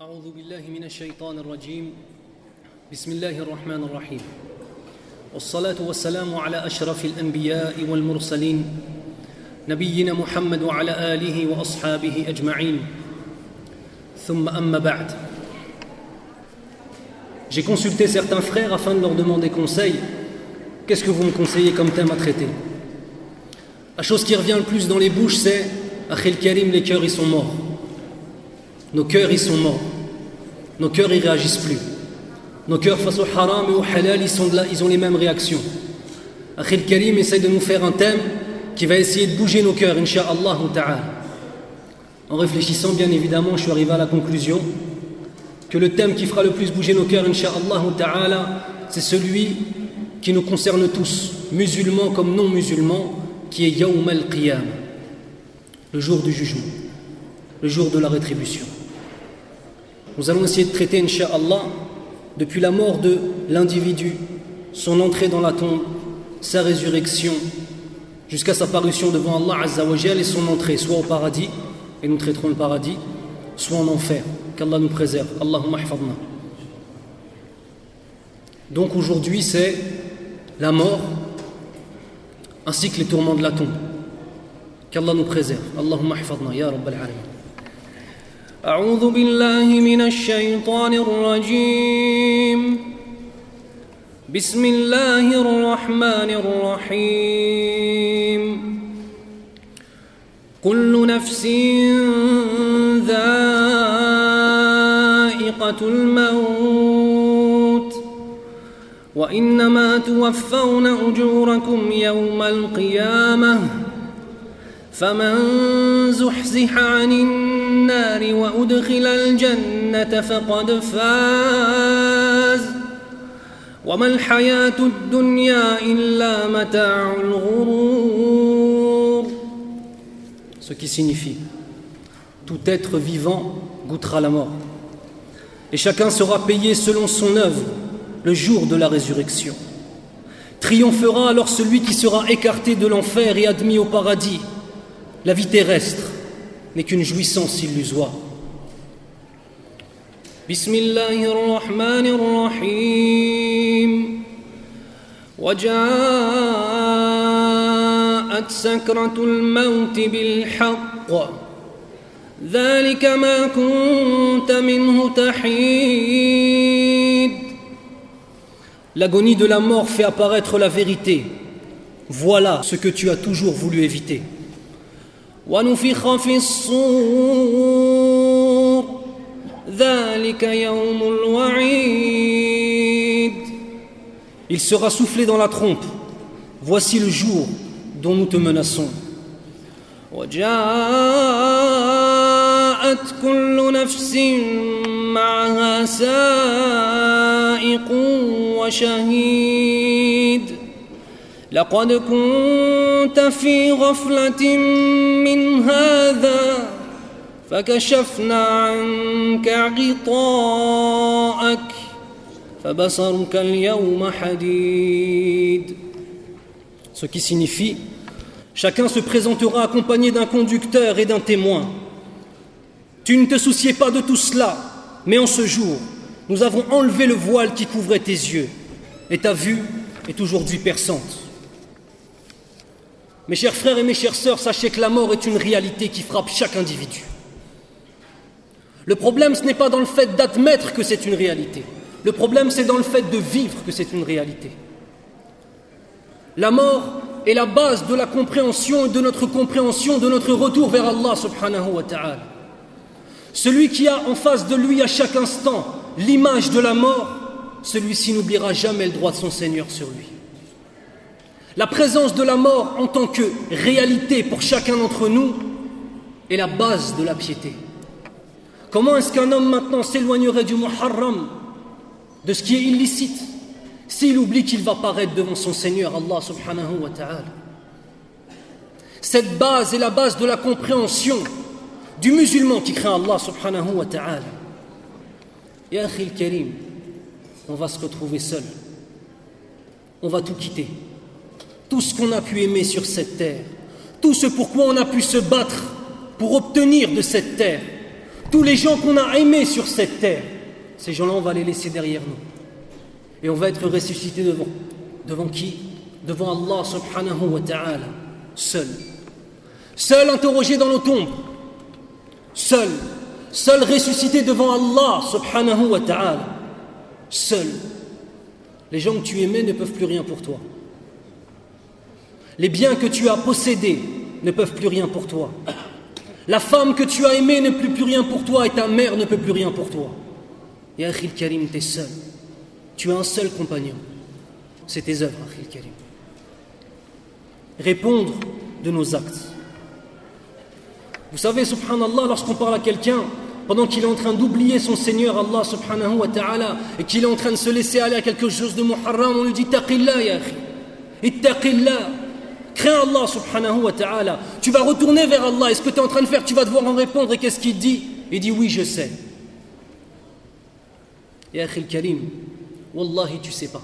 أعوذ بالله من الشيطان الرجيم بسم الله الرحمن الرحيم والصلاة والسلام على أشرف الأنبياء والمرسلين نبينا محمد وعلى آله وأصحابه أجمعين ثم أما بعد J'ai consulté certains frères afin de leur demander conseil. Qu'est-ce que vous me conseillez comme thème à traiter La chose qui revient le plus dans les bouches, c'est Akhil Karim, les cœurs, ils sont morts. Nos cœurs, ils sont morts. Nos cœurs, ils réagissent plus. Nos cœurs face au haram et au halal, ils, sont là, ils ont les mêmes réactions. Akhil Karim essaie de nous faire un thème qui va essayer de bouger nos cœurs, Inch'Allah ta'ala. En réfléchissant, bien évidemment, je suis arrivé à la conclusion que le thème qui fera le plus bouger nos cœurs, Inch'Allah ta'ala, c'est celui qui nous concerne tous, musulmans comme non musulmans, qui est Yawm al-Qiyam, le jour du jugement, le jour de la rétribution. Nous allons essayer de traiter, Inch'Allah, depuis la mort de l'individu, son entrée dans la tombe, sa résurrection, jusqu'à sa parution devant Allah Azzawajal et son entrée, soit au paradis, et nous traiterons le paradis, soit en enfer. Qu'Allah nous préserve. Allahumma hafadna. Donc aujourd'hui, c'est la mort ainsi que les tourments de la tombe. Qu'Allah nous préserve. Allahumma hafadna. Ya Rabbal. أعوذ بالله من الشيطان الرجيم. بسم الله الرحمن الرحيم. كل نفس ذائقة الموت. وإنما توفون أجوركم يوم القيامة. فمن زحزح عن النار وأدخل الجنة فقد فاز وما الحياة الدنيا إلا متاع الغرور Ce qui signifie tout être vivant goûtera la mort. Et chacun sera payé selon son œuvre le jour de la résurrection. Triomphera alors celui qui sera écarté de l'enfer et admis au paradis. La vie terrestre n'est qu'une jouissance illusoire. بسم الله الرحمن الرحيم وجاءت سكرة الموت بالحق ذلك ما كنت منه تحيد L'agonie de la mort fait apparaître la vérité. Voilà ce que tu as toujours voulu éviter. ونفخ في الصور ذلك يوم الوعيد Il sera soufflé dans la trompe. Voici le jour dont nous te menaçons. وجاءت كل نفس معها سائق وشهيد لقد كنت في غفلة من هذا فكشفنا عنك غطاءك فبصرك اليوم حديد Ce qui signifie chacun se présentera accompagné d'un conducteur et d'un témoin. Tu ne te souciais pas de tout cela, mais en ce jour, nous avons enlevé le voile qui couvrait tes yeux, et ta vue est aujourd'hui perçante. Mes chers frères et mes chères sœurs, sachez que la mort est une réalité qui frappe chaque individu. Le problème, ce n'est pas dans le fait d'admettre que c'est une réalité. Le problème, c'est dans le fait de vivre que c'est une réalité. La mort est la base de la compréhension et de notre compréhension de notre retour vers Allah subhanahu wa ta'ala. Celui qui a en face de lui à chaque instant l'image de la mort, celui-ci n'oubliera jamais le droit de son Seigneur sur lui. La présence de la mort en tant que réalité pour chacun d'entre nous est la base de la piété. Comment est-ce qu'un homme maintenant s'éloignerait du muharram, de ce qui est illicite, s'il oublie qu'il va paraître devant son Seigneur Allah subhanahu wa ta'ala? Cette base est la base de la compréhension du musulman qui craint Allah subhanahu wa ta'ala. Et Akhil Karim, on va se retrouver seul. On va tout quitter. Tout ce qu'on a pu aimer sur cette terre, tout ce pourquoi on a pu se battre pour obtenir de cette terre, Tous les gens qu'on a aimés sur cette terre, ces gens-là, on va les laisser derrière nous. Et on va être ressuscités devant. Devant qui? Devant Allah subhanahu wa ta'ala. Seul. Seul interrogé dans nos tombes. Seul. Seul ressuscité devant Allah subhanahu wa ta'ala. Seul. Les gens que tu aimais ne peuvent plus rien pour toi. Les biens que tu as possédés ne peuvent plus rien pour toi. La femme que tu as aimée ne peut plus rien pour toi et ta mère ne peut plus rien pour toi. Et Akhil Karim, tu es seul. Tu as un seul compagnon. C'est tes œuvres, Akhil Karim. Répondre de nos actes. Vous savez, subhanallah, lorsqu'on parle à quelqu'un, pendant qu'il est en train d'oublier son Seigneur Allah subhanahu wa ta'ala et qu'il est en train de se laisser aller à quelque chose de muharram, on lui dit Taqillah ya. Ittaqillah. Crains Allah subhanahu wa ta'ala. Tu vas retourner vers Allah. Est-ce que tu es en train de faire? Tu vas devoir en répondre. Et qu'est-ce qu'il dit? Il dit Oui, je sais. Ya akhi karim, Wallahi, tu sais pas.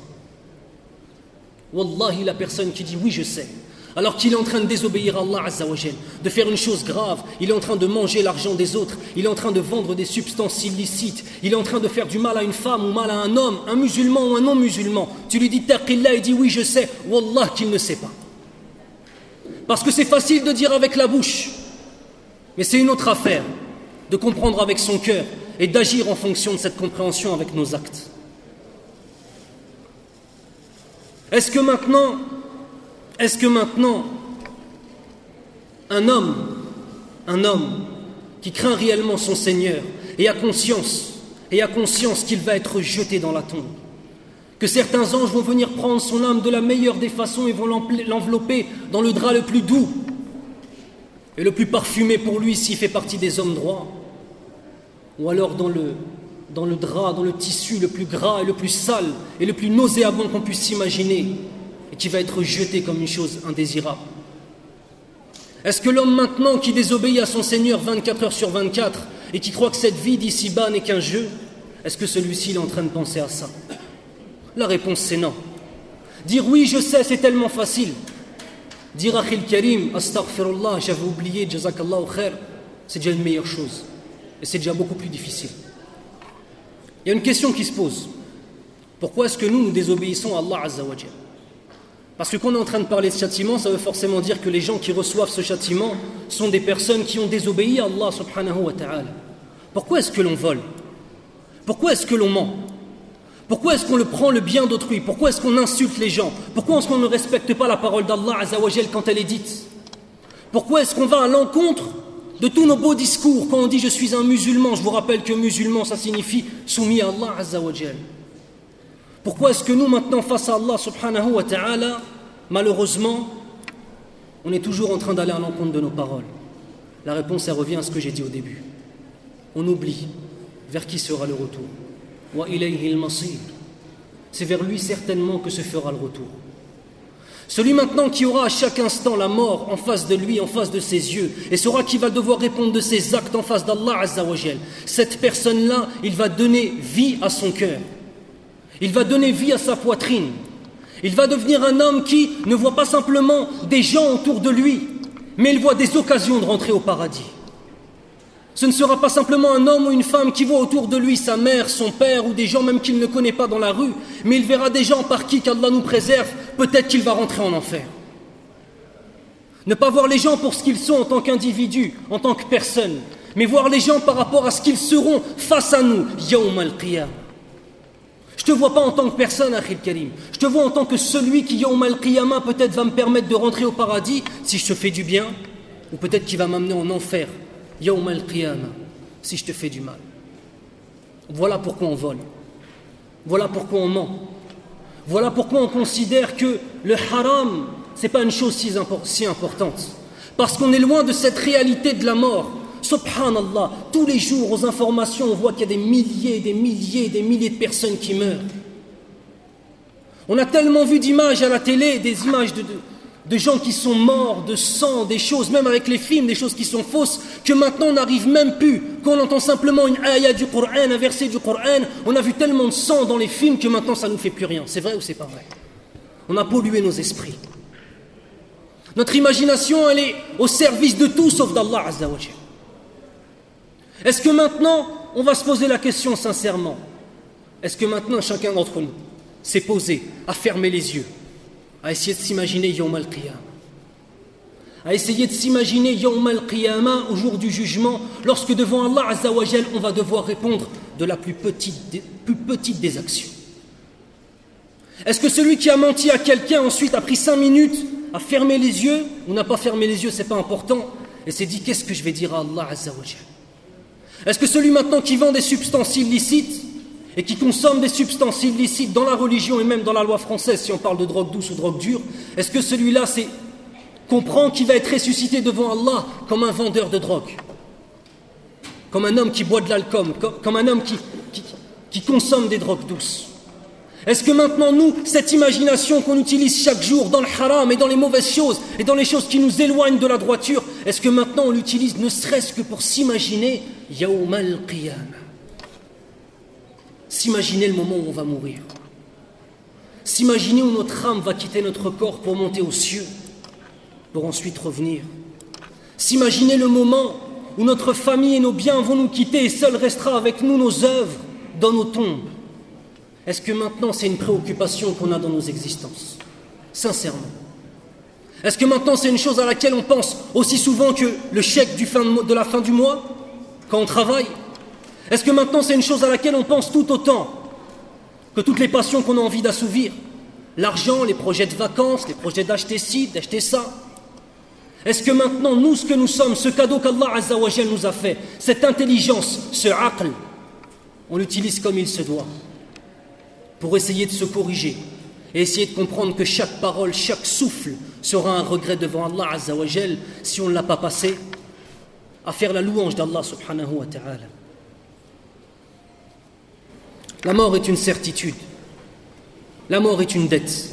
Wallahi, la personne qui dit Oui, je sais alors qu'il est en train de désobéir à Allah Azzawajal, de faire une chose grave, il est en train de manger l'argent des autres, il est en train de vendre des substances illicites, il est en train de faire du mal à une femme ou mal à un homme, un musulman ou un non-musulman. Tu lui dis taqillah, il dit oui je sais, Wallah qu'il ne sait pas. Parce que c'est facile de dire avec la bouche, mais c'est une autre affaire de comprendre avec son cœur et d'agir en fonction de cette compréhension avec nos actes. Est-ce que maintenant est-ce que maintenant, un homme, un homme qui craint réellement son Seigneur et a conscience, et a conscience qu'il va être jeté dans la tombe, que certains anges vont venir prendre son âme de la meilleure des façons et vont l'envelopper dans le drap le plus doux et le plus parfumé pour lui s'il fait partie des hommes droits, ou alors dans le, drap, dans le tissu le plus gras et le plus sale et le plus nauséabond qu'on puisse s'imaginer, et qui va être jeté comme une chose indésirable. Est-ce que l'homme maintenant qui désobéit à son Seigneur 24 heures sur 24 et qui croit que cette vie d'ici-bas n'est qu'un jeu, est-ce que celui-ci est en train de penser à ça? La réponse c'est non. Dire oui, je sais, c'est tellement facile. Dire Akhil Karim, astaghfirullah, j'avais oublié, jazakallah khair, c'est déjà une meilleure chose. Et c'est déjà beaucoup plus difficile. Il y a une question qui se pose. Pourquoi est-ce que nous, nous désobéissons à Allah Azzawajal parce que quand on est en train de parler de châtiment, ça veut forcément dire que les gens qui reçoivent ce châtiment sont des personnes qui ont désobéi à Allah subhanahu wa ta'ala. Pourquoi est-ce que l'on vole? Pourquoi est-ce que l'on ment? Pourquoi est-ce qu'on le prend le bien d'autrui? Pourquoi est-ce qu'on insulte les gens? Pourquoi est-ce qu'on ne respecte pas la parole d'Allah azawajal quand elle est dite? Pourquoi est-ce qu'on va à l'encontre de tous nos beaux discours quand on dit je suis un musulman Je vous rappelle que musulman ça signifie soumis à Allah azawajal. Pourquoi est-ce que nous, maintenant, face à Allah subhanahu wa ta'ala, malheureusement, on est toujours en train d'aller à l'encontre de nos paroles? La réponse, elle revient à ce que j'ai dit au début. On oublie vers qui sera le retour. C'est vers lui certainement que se fera le retour. Celui maintenant qui aura à chaque instant la mort en face de lui, en face de ses yeux, et saura qu'il va devoir répondre de ses actes en face d'Allah Azzawajal, cette personne-là, il va donner vie à son cœur. Il va donner vie à sa poitrine. Il va devenir un homme qui ne voit pas simplement des gens autour de lui, mais il voit des occasions de rentrer au paradis. Ce ne sera pas simplement un homme ou une femme qui voit autour de lui sa mère, son père ou des gens même qu'il ne connaît pas dans la rue, mais il verra des gens par qui qu'Allah nous préserve, peut-être qu'il va rentrer en enfer. Ne pas voir les gens pour ce qu'ils sont en tant qu'individus, en tant que personnes, mais voir les gens par rapport à ce qu'ils seront face à nous, Yawm al-Qiyam. Je ne te vois pas en tant que personne, Akhil Karim. Je te vois en tant que celui qui, Yawm al-Qiyamah, peut-être va me permettre de rentrer au paradis si je te fais du bien, ou peut-être qu'il va m'amener en enfer, Yawm al-Qiyamah, si je te fais du mal. Voilà pourquoi on vole. Voilà pourquoi on ment. Voilà pourquoi on considère que le haram, ce n'est pas une chose si importante. Parce qu'on est loin de cette réalité de la mort. Subhanallah, tous les jours aux informations, on voit qu'il y a des milliers, des milliers, des milliers de personnes qui meurent. On a tellement vu d'images à la télé, des images de, gens qui sont morts, de sang, des choses, même avec les films, des choses qui sont fausses, que maintenant on n'arrive même plus. Quand on entend simplement une ayah du Coran, un verset du Coran, on a vu tellement de sang dans les films que maintenant ça ne nous fait plus rien. C'est vrai ou c'est pas vrai? On a pollué nos esprits. Notre imagination, elle est au service de tout sauf d'Allah Azzawajal. Est-ce que maintenant, on va se poser la question sincèrement? Est-ce que maintenant, chacun d'entre nous s'est posé à fermer les yeux, à essayer de s'imaginer Yom al-Qiyam à essayer de s'imaginer Yom al-Qiyamah au jour du jugement, lorsque devant Allah Azzawajal, on va devoir répondre de la plus petite des, plus petite des actions. Est-ce que celui qui a menti à quelqu'un ensuite a pris cinq minutes à fermer les yeux ou n'a pas fermé les yeux, c'est pas important, et s'est dit qu'est-ce que je vais dire à Allah Azzawajal Est-ce que celui maintenant qui vend des substances illicites et qui consomme des substances illicites dans la religion et même dans la loi française, si on parle de drogue douce ou drogue dure, est-ce que celui-là comprend qu'il va être ressuscité devant Allah comme un vendeur de drogue, comme un homme qui boit de l'alcool, comme, un homme qui, consomme des drogues douces. Est-ce que maintenant, nous, cette imagination qu'on utilise chaque jour dans le haram et dans les mauvaises choses et dans les choses qui nous éloignent de la droiture, est-ce que maintenant on l'utilise ne serait-ce que pour s'imaginer Yawm al-Qiyam S'imaginer le moment où on va mourir. S'imaginer où notre âme va quitter notre corps pour monter aux cieux pour ensuite revenir. S'imaginer le moment où notre famille et nos biens vont nous quitter et seul restera avec nous nos œuvres dans nos tombes. Est-ce que maintenant c'est une préoccupation qu'on a dans nos existences? Sincèrement. Est-ce que maintenant c'est une chose à laquelle on pense aussi souvent que le chèque de la fin du mois, quand on travaille? Est-ce que maintenant c'est une chose à laquelle on pense tout autant que toutes les passions qu'on a envie d'assouvir? L'argent, les projets de vacances, les projets d'acheter ci, d'acheter ça est-ce que maintenant, nous, ce que nous sommes, ce cadeau qu'Allah nous a fait, cette intelligence, ce aql, on l'utilise comme il se doit pour essayer de se corriger et essayer de comprendre que chaque parole, chaque souffle sera un regret devant Allah Azzawajal si on ne l'a pas passé à faire la louange d'Allah subhanahu wa ta'ala. La mort est une certitude. La mort est une dette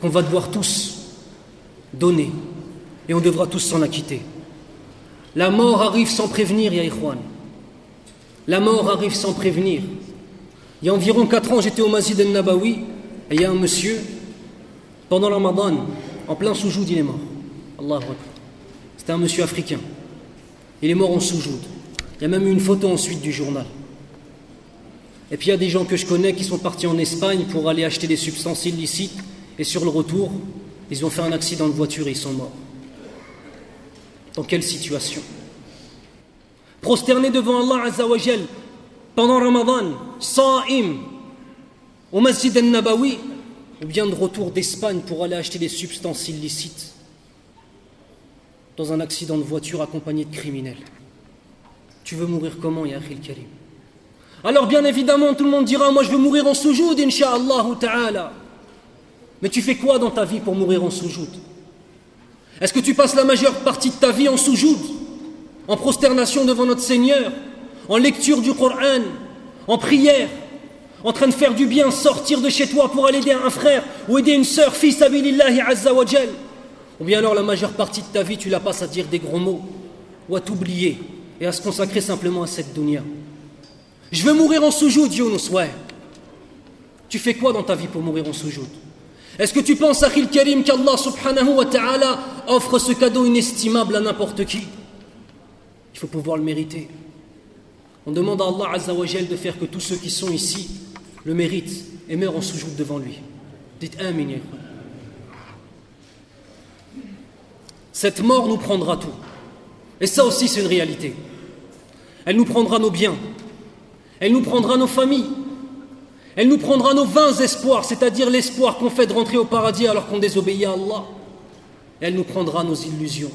qu'on va devoir tous donner et on devra tous s'en acquitter. La mort arrive sans prévenir, Ya La mort arrive sans prévenir. Il y a environ 4 ans, j'étais au Masjid al-Nabawi et il y a un monsieur, pendant le Ramadan, en plein soujoud, il est mort. Allah C'était un monsieur africain. Il est mort en soujoud. Il y a même eu une photo ensuite du journal. Et puis il y a des gens que je connais qui sont partis en Espagne pour aller acheter des substances illicites et sur le retour, ils ont fait un accident de voiture et ils sont morts. Dans quelle situation? Prosterné devant Allah Azzawajal pendant Ramadan, Sa'im, au Masjid al-Nabawi, ou bien de retour d'Espagne pour aller acheter des substances illicites dans un accident de voiture accompagné de criminels. Tu veux mourir comment, Ya Karim? Alors bien évidemment, tout le monde dira, moi je veux mourir en soujoud, Inch'Allah ta'ala. Mais tu fais quoi dans ta vie pour mourir en soujoud est-ce que tu passes la majeure partie de ta vie en soujoud, en prosternation devant notre Seigneur, en lecture du Coran, en prière, en train de faire du bien, sortir de chez toi pour aller aider un frère ou aider une sœur, fils abilillahi azza Ou bien alors la majeure partie de ta vie, tu la passes à dire des gros mots ou à t'oublier et à se consacrer simplement à cette dunya? Je veux mourir en soujoud, Yunus, ouais. Tu fais quoi dans ta vie pour mourir en soujoud est-ce que tu penses, Akhil Karim, qu'Allah subhanahu wa ta'ala offre ce cadeau inestimable à n'importe qui? Il faut pouvoir le mériter. On demande à Allah Azzawajal de faire que tous ceux qui sont ici le méritent et meurent en soujoute devant lui. Dites Amin. Cette mort nous prendra tout. Et ça aussi, c'est une réalité. Elle nous prendra nos biens. Elle nous prendra nos familles. Elle nous prendra nos vains espoirs, c'est-à-dire l'espoir qu'on fait de rentrer au paradis alors qu'on désobéit à Allah. Elle nous prendra nos illusions.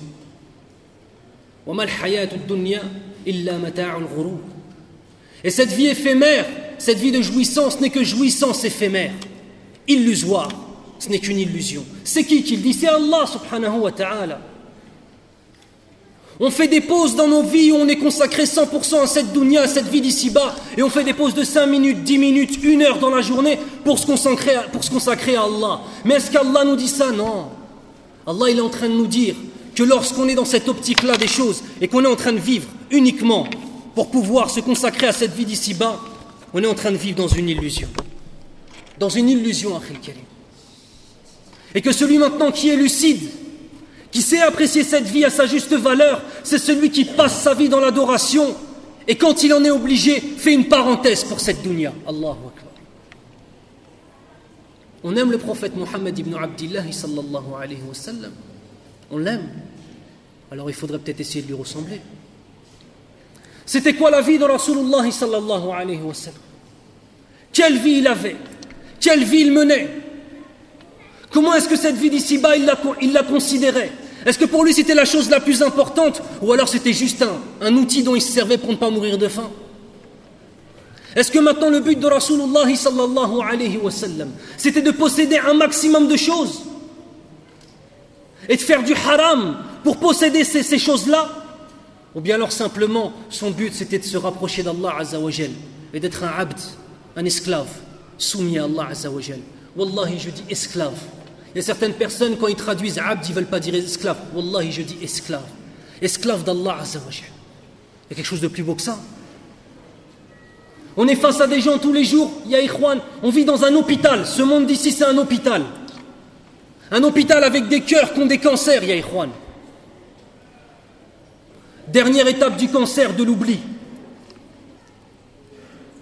Et cette vie éphémère, cette vie de jouissance n'est que jouissance éphémère, illusoire, ce n'est qu'une illusion. C'est qui qui le dit? C'est Allah subhanahu wa ta'ala. On fait des pauses dans nos vies où on est consacré 100% à cette dunya, à cette vie d'ici-bas, et on fait des pauses de 5 minutes, 10 minutes, 1 heure dans la journée pour se consacrer à, pour consacrer à Allah. Mais est-ce qu'Allah nous dit ça? Non. Allah il est en train de nous dire que lorsqu'on est dans cette optique-là des choses et qu'on est en train de vivre uniquement pour pouvoir se consacrer à cette vie d'ici-bas, on est en train de vivre dans une illusion. Dans une illusion, Akhil Karim. Et que celui maintenant qui est lucide, qui sait apprécier cette vie à sa juste valeur, c'est celui qui passe sa vie dans l'adoration Et quand il en est obligé, fait une parenthèse pour cette dunya. Allahu Akbar. On aime le prophète Mohammed ibn Abdillah sallallahu alayhi wa sallam. On l'aime. Alors il faudrait peut-être essayer de lui ressembler. C'était quoi la vie de Rasulullah sallallahu alayhi wa sallam? Quelle vie il avait? Quelle vie il menait? Comment est-ce que cette vie d'ici-bas, il la, considérait? Est-ce que pour lui c'était la chose la plus importante? Ou alors c'était juste un, outil dont il se servait pour ne pas mourir de faim? Est-ce que maintenant le but de Rasulullah sallallahu c'était de posséder un maximum de choses? Et de faire du haram pour posséder ces, choses-là? Ou bien alors simplement son but c'était de se rapprocher d'Allah azawajal et d'être un abd, un esclave, soumis à Allah azawajal Wallahi je dis esclave. Il y a certaines personnes quand ils traduisent abd, ils ne veulent pas dire esclave. Wallahi je dis esclave. Esclave d'Allah azawajal. Il y a quelque chose de plus beau que ça. On est face à des gens tous les jours, ya on vit dans un hôpital. Ce monde d'ici, c'est un hôpital. Un hôpital avec des cœurs qui ont des cancers, ya Dernière étape du cancer, de l'oubli.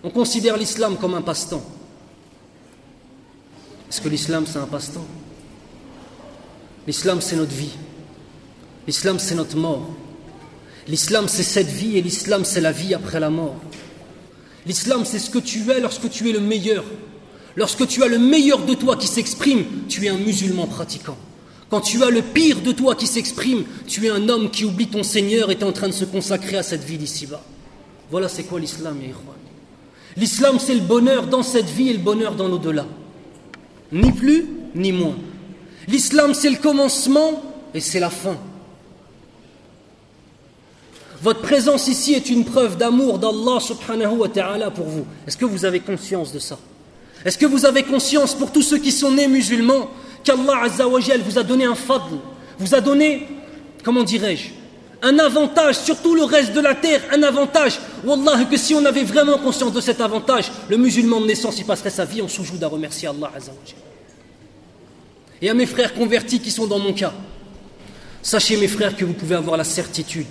On considère l'islam comme un passe-temps. Est-ce que l'islam, c'est un passe-temps L'islam, c'est notre vie. L'islam, c'est notre mort. L'islam, c'est cette vie et l'islam, c'est la vie après la mort. L'islam, c'est ce que tu es lorsque tu es le meilleur. Lorsque tu as le meilleur de toi qui s'exprime, tu es un musulman pratiquant. Quand tu as le pire de toi qui s'exprime, tu es un homme qui oublie ton Seigneur et est en train de se consacrer à cette vie d'ici-bas. Voilà c'est quoi l'islam, L'islam, c'est le bonheur dans cette vie et le bonheur dans l'au-delà. Ni plus, ni moins. L'islam, c'est le commencement et c'est la fin. Votre présence ici est une preuve d'amour d'Allah subhanahu wa ta'ala pour vous. Est-ce que vous avez conscience de ça? Est-ce que vous avez conscience pour tous ceux qui sont nés musulmans qu'Allah azawajal vous a donné un fadl, vous a donné, comment dirais-je, un avantage sur tout le reste de la terre, un avantage. Wallah, que si on avait vraiment conscience de cet avantage, le musulman de naissance, il passerait sa vie en soujoud à remercier Allah. Et à mes frères convertis qui sont dans mon cas, sachez mes frères que vous pouvez avoir la certitude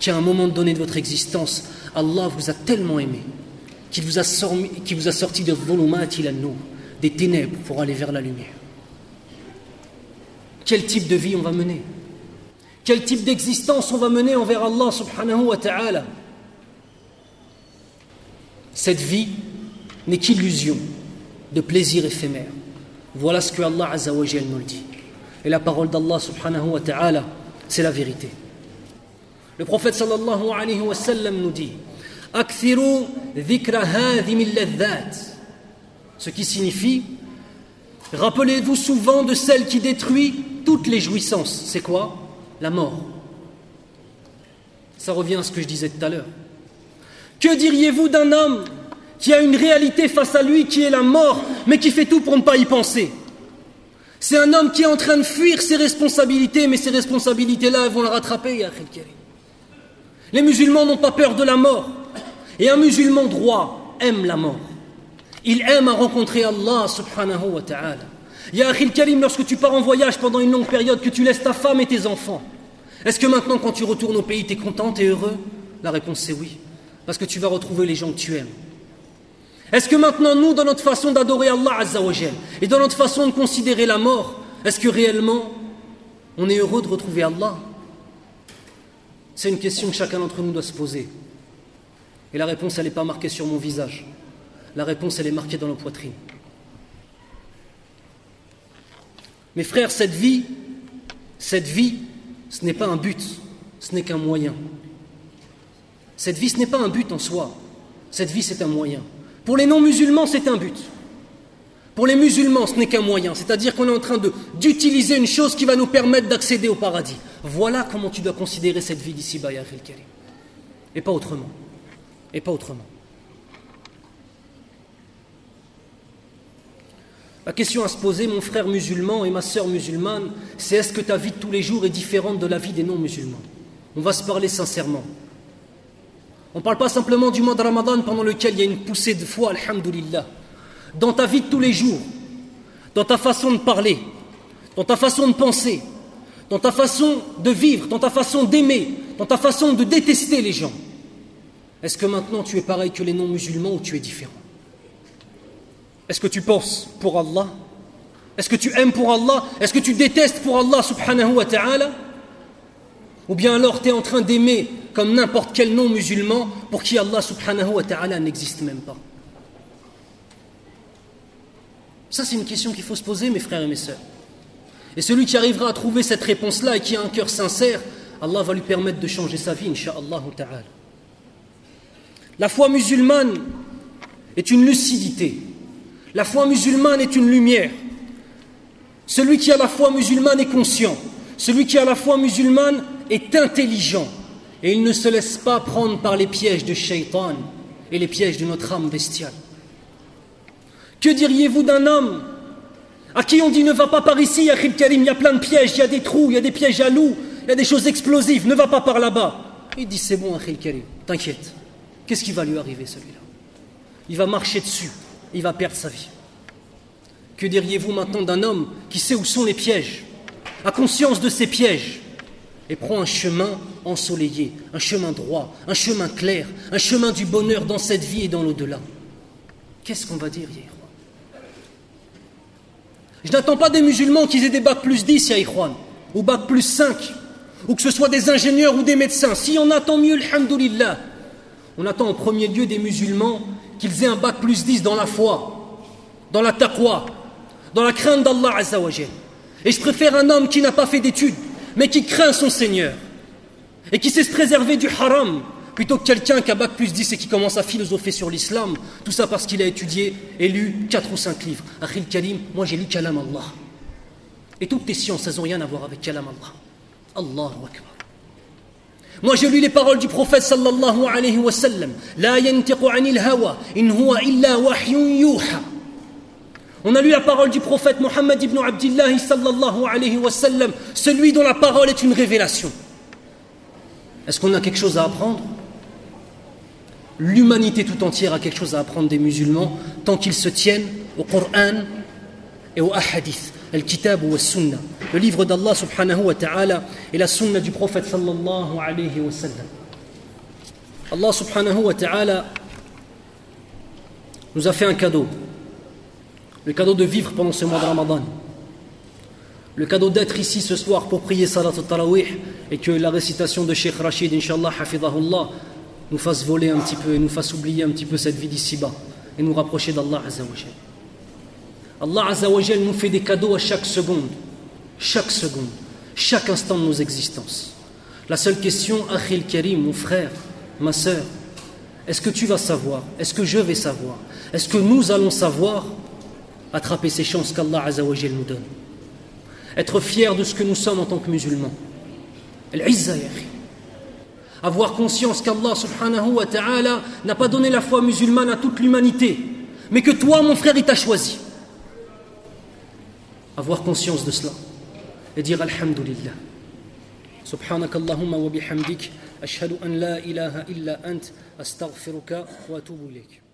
qu'à un moment donné de votre existence, Allah vous a tellement aimé qu'il vous, a sorti, vous a sorti de des ténèbres pour aller vers la lumière. Quel type de vie on va mener? Quel type d'existence on va mener envers Allah subhanahu wa ta'ala? Cette vie n'est qu'illusion de plaisir éphémère. Voilà ce que Allah nous le dit. Et la parole d'Allah subhanahu wa ta'ala, c'est la vérité. Le prophète sallallahu alayhi wa sallam nous dit ce qui signifie rappelez-vous souvent de celle qui détruit toutes les jouissances. C'est quoi? La mort. Ça revient à ce que je disais tout à l'heure. Que diriez-vous d'un homme qui a une réalité face à lui qui est la mort, mais qui fait tout pour ne pas y penser? C'est un homme qui est en train de fuir ses responsabilités, mais ces responsabilités-là, elles vont le rattraper, les musulmans n'ont pas peur de la mort. Et un musulman droit aime la mort. Il aime à rencontrer Allah subhanahu wa ta'ala. Ya Akhil Karim, lorsque tu pars en voyage pendant une longue période, que tu laisses ta femme et tes enfants, est-ce que maintenant, quand tu retournes au pays, tu es content et heureux? La réponse c'est oui. Parce que tu vas retrouver les gens que tu aimes. Est-ce que maintenant, nous, dans notre façon d'adorer Allah Azzawajal et dans notre façon de considérer la mort, est-ce que réellement on est heureux de retrouver Allah? C'est une question que chacun d'entre nous doit se poser. Et la réponse, elle n'est pas marquée sur mon visage. La réponse, elle est marquée dans nos poitrines. Mes frères, cette vie, cette vie, ce n'est pas un but, ce n'est qu'un moyen. Cette vie, ce n'est pas un but en soi. Cette vie, c'est un moyen. Pour les non-musulmans, c'est un but. Pour les musulmans, ce n'est qu'un moyen, c'est-à-dire qu'on est en train d'utiliser une chose qui va nous permettre d'accéder au paradis. Voilà comment tu dois considérer cette vie d'ici, Bayar el Et pas autrement. Et pas autrement. La question à se poser, mon frère musulman et ma sœur musulmane, c'est est-ce que ta vie de tous les jours est différente de la vie des non-musulmans? On va se parler sincèrement. On ne parle pas simplement du mois de Ramadan pendant lequel il y a une poussée de foi, alhamdulillah dans ta vie de tous les jours, dans ta façon de parler, dans ta façon de penser, dans ta façon de vivre, dans ta façon d'aimer, dans ta façon de détester les gens. Est-ce que maintenant tu es pareil que les non-musulmans ou tu es différent? Est-ce que tu penses pour Allah? Est-ce que tu aimes pour Allah? Est-ce que tu détestes pour Allah subhanahu wa ta'ala? Ou bien alors tu es en train d'aimer comme n'importe quel non-musulman pour qui Allah subhanahu wa ta'ala n'existe même pas? Ça c'est une question qu'il faut se poser mes frères et mes sœurs. Et celui qui arrivera à trouver cette réponse-là et qui a un cœur sincère, Allah va lui permettre de changer sa vie, insha'Allah. La foi musulmane est une lucidité. La foi musulmane est une lumière. Celui qui a la foi musulmane est conscient. Celui qui a la foi musulmane est intelligent. Et il ne se laisse pas prendre par les pièges de shaitan et les pièges de notre âme bestiale. Que diriez-vous d'un homme à qui on dit ne va pas par ici, Akhil Karim, il y a plein de pièges, il y a des trous, il y a des pièges à loups, il y a des choses explosives, ne va pas par là-bas. Il dit c'est bon, Akhil Karim, t'inquiète. Qu'est-ce qui va lui arriver celui-là? Il va marcher dessus, il va perdre sa vie. Que diriez-vous maintenant d'un homme qui sait où sont les pièges, a conscience de ces pièges, et prend un chemin ensoleillé, un chemin droit, un chemin clair, un chemin du bonheur dans cette vie et dans l'au-delà? Qu'est-ce qu'on va dire hier je n'attends pas des musulmans qui aient des bacs plus 10, ya ou bac plus 5, ou que ce soit des ingénieurs ou des médecins. Si on attend mieux, alhamdoulilah. On attend en premier lieu des musulmans qu'ils aient un bac plus 10 dans la foi, dans la taqwa, dans la crainte d'Allah Azzawajal. Et je préfère un homme qui n'a pas fait d'études, mais qui craint son Seigneur, et qui sait se préserver du haram, plutôt que quelqu'un qui a bac plus 10 et qui commence à philosopher sur l'islam, tout ça parce qu'il a étudié et lu 4 ou 5 livres. Akhil Karim, moi j'ai lu Kalam Allah. Et toutes tes sciences, elles n'ont rien à voir avec Kalam Allah. Allahu Akbar. Moi j'ai lu les paroles du prophète sallallahu alayhi wa sallam. La yantiqu anil hawa, in huwa illa wahyun yuha. On a lu la parole du prophète Mohammed ibn Abdullah sallallahu alayhi wa sallam, celui dont la parole est une révélation. Est-ce qu'on a quelque chose à apprendre? L'humanité tout entière a quelque chose à apprendre des musulmans tant qu'ils se tiennent au Coran et au Ahadith, al-Kitab ou al-Sunnah, le livre d'Allah et la Sunnah du prophète. Allah subhanahu wa ta'ala nous a fait un cadeau, le cadeau de vivre pendant ce mois de Ramadan, le cadeau d'être ici ce soir pour prier Salat al-Tarawih et que la récitation de Sheikh Rachid, Inch'Allah, Hafidahullah, nous fasse voler un petit peu et nous fasse oublier un petit peu cette vie d'ici-bas et nous rapprocher d'Allah Azzawajal. Allah Azzawajal nous fait des cadeaux à chaque seconde, chaque seconde, chaque instant de nos existences. La seule question, Akhil Karim, mon frère, ma sœur, est-ce que tu vas savoir Est-ce que je vais savoir Est-ce que nous allons savoir attraper ces chances qu'Allah Azzawajal nous donne? Être fiers de ce que nous sommes en tant que musulmans. Avoir conscience qu'Allah subhanahu wa ta'ala n'a pas donné la foi musulmane à toute l'humanité, mais que toi, mon frère, il t'a choisi. Avoir conscience de cela et dire Alhamdulillah. سبحانك اللهم وبحمدك أشهد أن لا إله إلا أنت أستغفرك وأتوب إليك